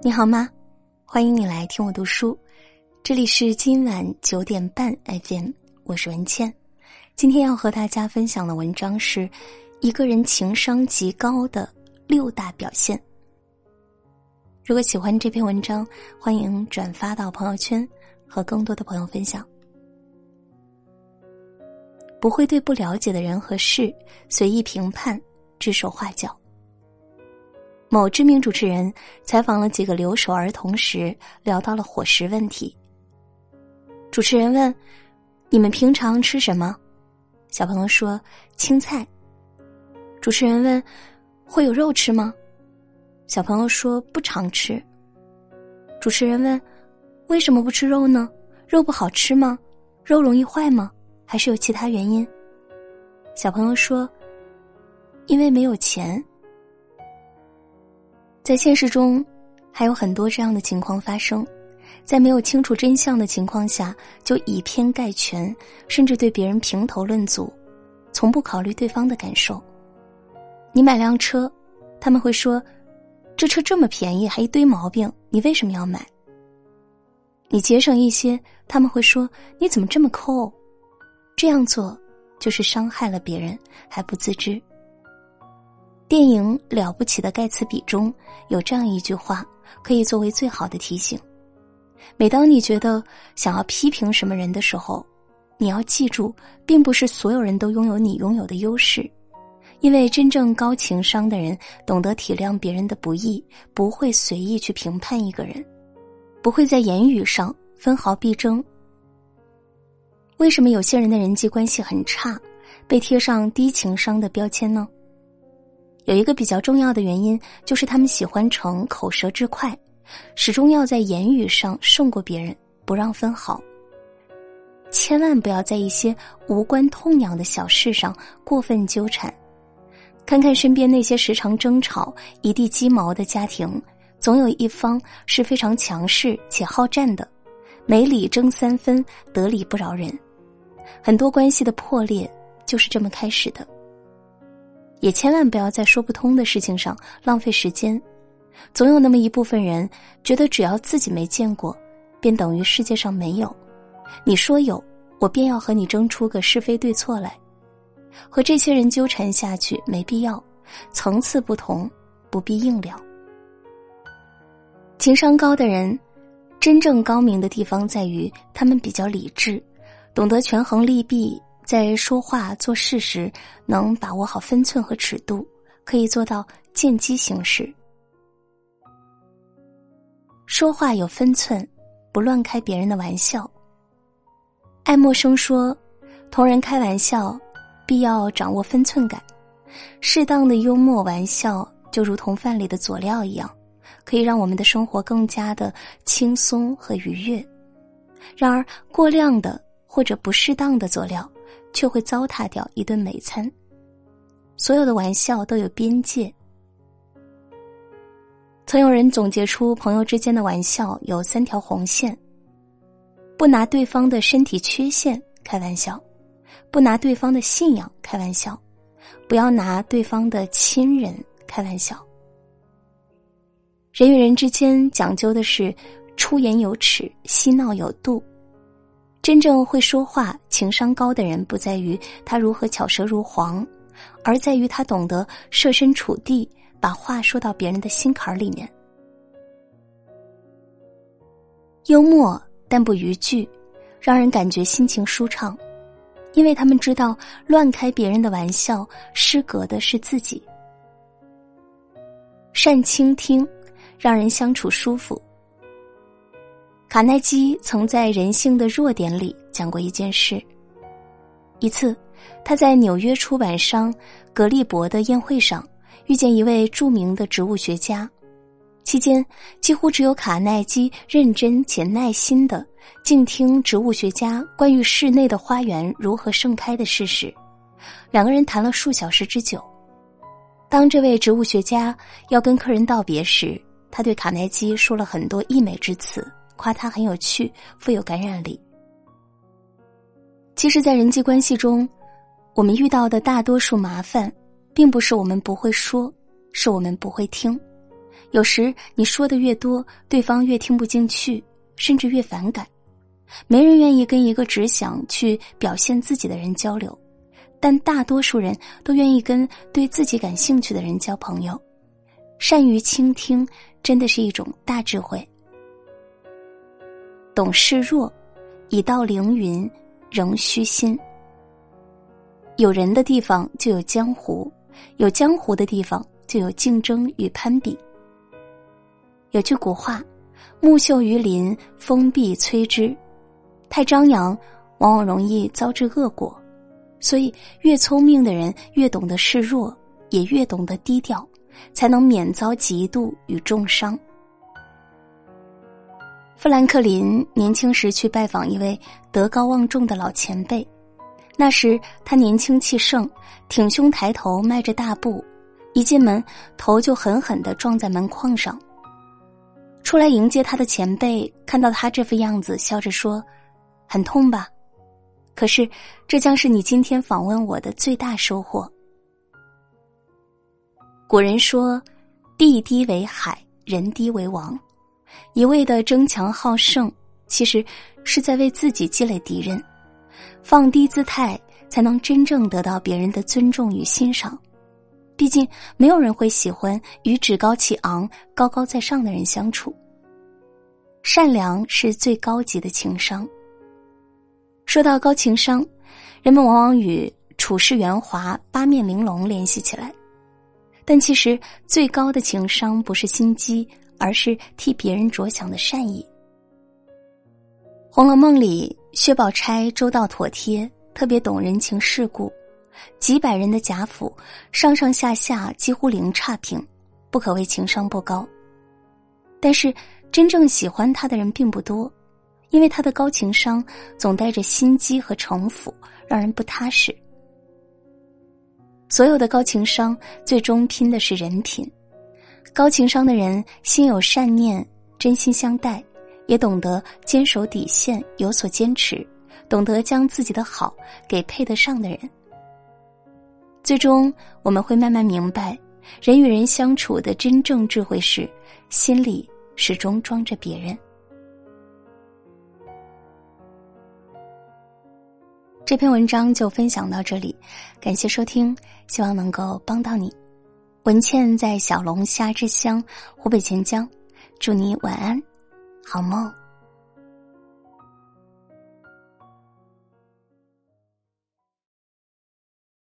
你好吗？欢迎你来听我读书，这里是今晚九点半 FM，我是文倩。今天要和大家分享的文章是一个人情商极高的六大表现。如果喜欢这篇文章，欢迎转发到朋友圈，和更多的朋友分享。不会对不了解的人和事随意评判、指手画脚。某知名主持人采访了几个留守儿童时，聊到了伙食问题。主持人问：“你们平常吃什么？”小朋友说：“青菜。”主持人问：“会有肉吃吗？”小朋友说：“不常吃。”主持人问：“为什么不吃肉呢？肉不好吃吗？肉容易坏吗？还是有其他原因？”小朋友说：“因为没有钱。”在现实中，还有很多这样的情况发生，在没有清楚真相的情况下，就以偏概全，甚至对别人评头论足，从不考虑对方的感受。你买辆车，他们会说：“这车这么便宜，还一堆毛病，你为什么要买？”你节省一些，他们会说：“你怎么这么抠？”这样做就是伤害了别人，还不自知。电影《了不起的盖茨比》中有这样一句话，可以作为最好的提醒：每当你觉得想要批评什么人的时候，你要记住，并不是所有人都拥有你拥有的优势，因为真正高情商的人懂得体谅别人的不易，不会随意去评判一个人，不会在言语上分毫必争。为什么有些人的人际关系很差，被贴上低情商的标签呢？有一个比较重要的原因，就是他们喜欢逞口舌之快，始终要在言语上胜过别人，不让分毫。千万不要在一些无关痛痒的小事上过分纠缠。看看身边那些时常争吵、一地鸡毛的家庭，总有一方是非常强势且好战的，没理争三分，得理不饶人。很多关系的破裂就是这么开始的。也千万不要在说不通的事情上浪费时间，总有那么一部分人觉得只要自己没见过，便等于世界上没有。你说有，我便要和你争出个是非对错来。和这些人纠缠下去没必要，层次不同，不必硬聊。情商高的人，真正高明的地方在于他们比较理智，懂得权衡利弊。在说话做事时，能把握好分寸和尺度，可以做到见机行事。说话有分寸，不乱开别人的玩笑。爱默生说：“同人开玩笑，必要掌握分寸感。适当的幽默玩笑，就如同饭里的佐料一样，可以让我们的生活更加的轻松和愉悦。然而，过量的或者不适当的佐料。”却会糟蹋掉一顿美餐。所有的玩笑都有边界。曾有人总结出，朋友之间的玩笑有三条红线：不拿对方的身体缺陷开玩笑，不拿对方的信仰开玩笑，不要拿对方的亲人开玩笑。人与人之间讲究的是出言有尺，嬉闹有度。真正会说话、情商高的人，不在于他如何巧舌如簧，而在于他懂得设身处地，把话说到别人的心坎儿里面。幽默但不逾矩，让人感觉心情舒畅，因为他们知道乱开别人的玩笑，失格的是自己。善倾听，让人相处舒服。卡耐基曾在《人性的弱点》里讲过一件事。一次，他在纽约出版商格利伯的宴会上遇见一位著名的植物学家，期间几乎只有卡耐基认真且耐心的静听植物学家关于室内的花园如何盛开的事实。两个人谈了数小时之久。当这位植物学家要跟客人道别时，他对卡耐基说了很多溢美之词。夸他很有趣，富有感染力。其实，在人际关系中，我们遇到的大多数麻烦，并不是我们不会说，是我们不会听。有时你说的越多，对方越听不进去，甚至越反感。没人愿意跟一个只想去表现自己的人交流，但大多数人都愿意跟对自己感兴趣的人交朋友。善于倾听，真的是一种大智慧。懂示弱，已到凌云，仍虚心。有人的地方就有江湖，有江湖的地方就有竞争与攀比。有句古话：“木秀于林，风必摧之。”太张扬，往往容易遭致恶果。所以，越聪明的人越懂得示弱，也越懂得低调，才能免遭嫉妒与重伤。富兰克林年轻时去拜访一位德高望重的老前辈，那时他年轻气盛，挺胸抬头，迈着大步，一进门头就狠狠的撞在门框上。出来迎接他的前辈看到他这副样子，笑着说。很痛吧？可是，这将是你今天访问我的最大收获。古人说：“地低为海，人低为王。”一味的争强好胜，其实是在为自己积累敌人。放低姿态，才能真正得到别人的尊重与欣赏。毕竟，没有人会喜欢与趾高气昂、高高在上的人相处。善良是最高级的情商。说到高情商，人们往往与处事圆滑、八面玲珑联系起来，但其实最高的情商不是心机，而是替别人着想的善意。《红楼梦》里，薛宝钗周到妥帖，特别懂人情世故，几百人的贾府，上上下下几乎零差评，不可谓情商不高。但是，真正喜欢她的人并不多。因为他的高情商总带着心机和城府，让人不踏实。所有的高情商最终拼的是人品。高情商的人心有善念，真心相待，也懂得坚守底线，有所坚持，懂得将自己的好给配得上的人。最终，我们会慢慢明白，人与人相处的真正智慧是，心里始终装着别人。这篇文章就分享到这里，感谢收听，希望能够帮到你。文倩在小龙虾之乡湖北潜江，祝你晚安，好梦。